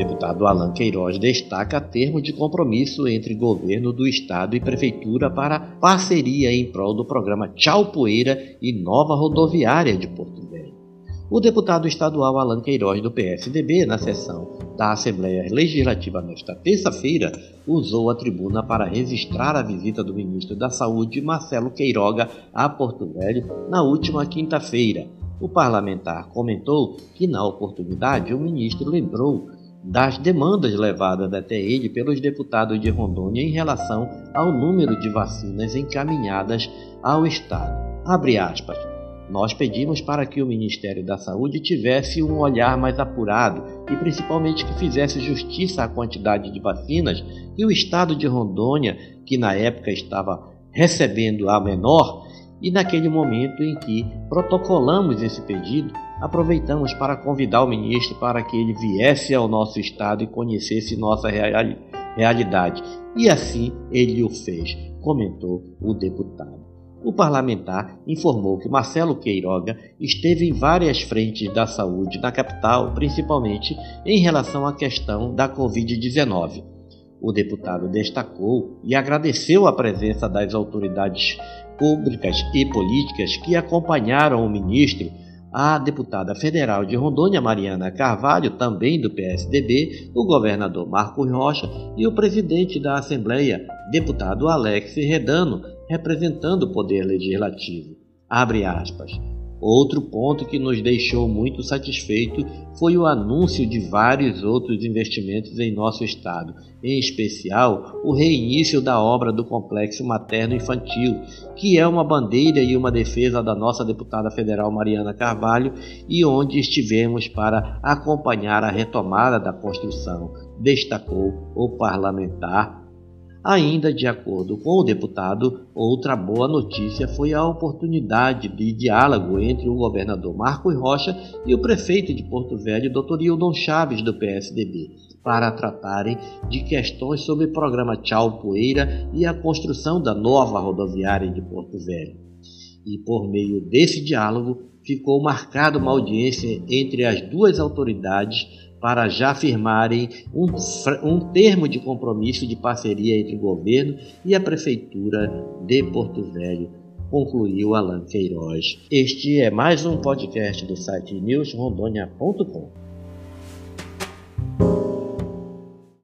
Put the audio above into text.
deputado Alan Queiroz destaca termo de compromisso entre governo do estado e prefeitura para parceria em prol do programa Tchau Poeira e nova rodoviária de Porto Velho. O deputado estadual Alan Queiroz, do PSDB, na sessão da Assembleia Legislativa nesta terça-feira, usou a tribuna para registrar a visita do ministro da Saúde, Marcelo Queiroga, a Porto Velho na última quinta-feira o parlamentar comentou que, na oportunidade, o ministro lembrou das demandas levadas até ele pelos deputados de Rondônia em relação ao número de vacinas encaminhadas ao Estado. Abre aspas. Nós pedimos para que o Ministério da Saúde tivesse um olhar mais apurado e principalmente que fizesse justiça à quantidade de vacinas que o Estado de Rondônia, que na época estava recebendo a menor, e naquele momento em que protocolamos esse pedido, aproveitamos para convidar o ministro para que ele viesse ao nosso estado e conhecesse nossa reali realidade. E assim ele o fez, comentou o deputado. O parlamentar informou que Marcelo Queiroga esteve em várias frentes da saúde na capital, principalmente em relação à questão da Covid-19. O deputado destacou e agradeceu a presença das autoridades públicas e políticas que acompanharam o ministro, a deputada federal de Rondônia, Mariana Carvalho, também do PSDB, o governador Marcos Rocha e o presidente da Assembleia, deputado Alex Redano, representando o Poder Legislativo. Abre aspas. Outro ponto que nos deixou muito satisfeito foi o anúncio de vários outros investimentos em nosso estado, em especial o reinício da obra do Complexo Materno Infantil, que é uma bandeira e uma defesa da nossa deputada federal Mariana Carvalho e onde estivemos para acompanhar a retomada da construção, destacou o parlamentar Ainda de acordo com o deputado, outra boa notícia foi a oportunidade de diálogo entre o governador Marcos Rocha e o prefeito de Porto Velho, Dr. Hildon Chaves, do PSDB, para tratarem de questões sobre o programa Tchau Poeira e a construção da nova rodoviária de Porto Velho. E por meio desse diálogo, ficou marcada uma audiência entre as duas autoridades para já firmarem um, um termo de compromisso de parceria entre o governo e a Prefeitura de Porto Velho, concluiu Alan Queiroz. Este é mais um podcast do site newsrondônia.com.